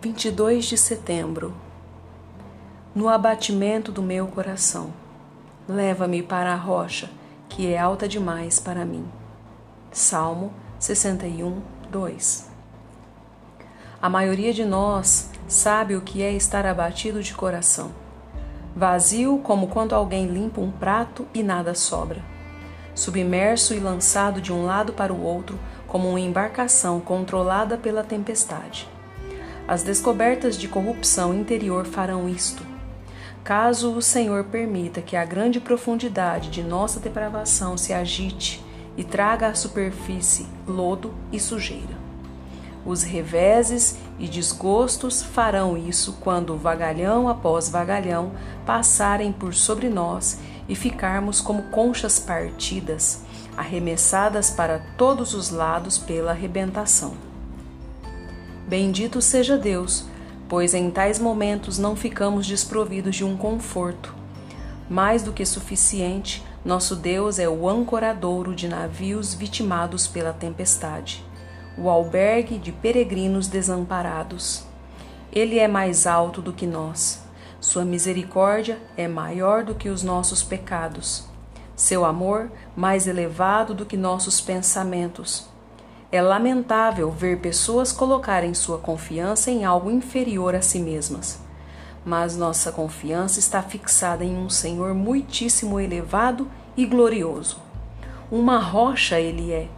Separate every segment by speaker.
Speaker 1: 22 de setembro. No abatimento do meu coração, leva-me para a rocha, que é alta demais para mim. Salmo 61, 2. A maioria de nós sabe o que é estar abatido de coração. Vazio como quando alguém limpa um prato e nada sobra. Submerso e lançado de um lado para o outro, como uma embarcação controlada pela tempestade. As descobertas de corrupção interior farão isto. Caso o Senhor permita que a grande profundidade de nossa depravação se agite e traga à superfície lodo e sujeira. Os reveses e desgostos farão isso quando vagalhão após vagalhão passarem por sobre nós e ficarmos como conchas partidas, arremessadas para todos os lados pela arrebentação. Bendito seja Deus, pois em tais momentos não ficamos desprovidos de um conforto. Mais do que suficiente, nosso Deus é o ancoradouro de navios vitimados pela tempestade, o albergue de peregrinos desamparados. Ele é mais alto do que nós. Sua misericórdia é maior do que os nossos pecados. Seu amor mais elevado do que nossos pensamentos. É lamentável ver pessoas colocarem sua confiança em algo inferior a si mesmas. Mas nossa confiança está fixada em um Senhor muitíssimo elevado e glorioso. Uma rocha ele é,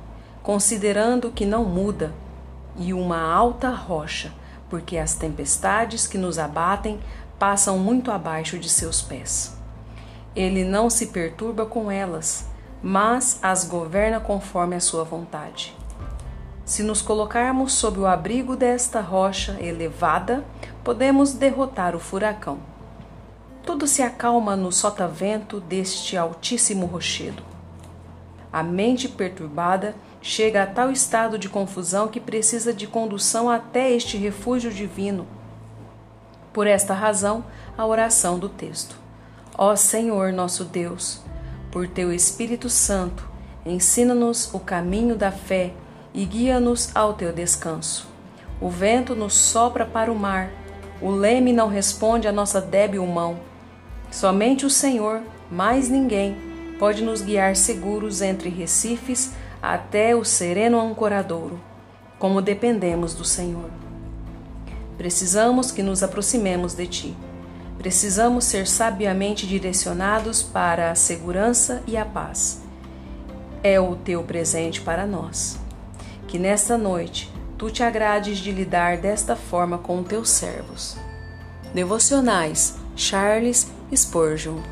Speaker 1: considerando que não muda, e uma alta rocha, porque as tempestades que nos abatem passam muito abaixo de seus pés. Ele não se perturba com elas, mas as governa conforme a sua vontade. Se nos colocarmos sob o abrigo desta rocha elevada, podemos derrotar o furacão. Tudo se acalma no sotavento deste altíssimo rochedo. A mente perturbada chega a tal estado de confusão que precisa de condução até este refúgio divino. Por esta razão, a oração do texto. Ó Senhor nosso Deus, por teu Espírito Santo, ensina-nos o caminho da fé e guia-nos ao teu descanso. O vento nos sopra para o mar, o leme não responde à nossa débil mão. Somente o Senhor, mais ninguém, pode nos guiar seguros entre recifes até o sereno ancoradouro, como dependemos do Senhor. Precisamos que nos aproximemos de Ti. Precisamos ser sabiamente direcionados para a segurança e a paz. É o teu presente para nós que nesta noite tu te agrades de lidar desta forma com teus servos. Devocionais Charles Spurgeon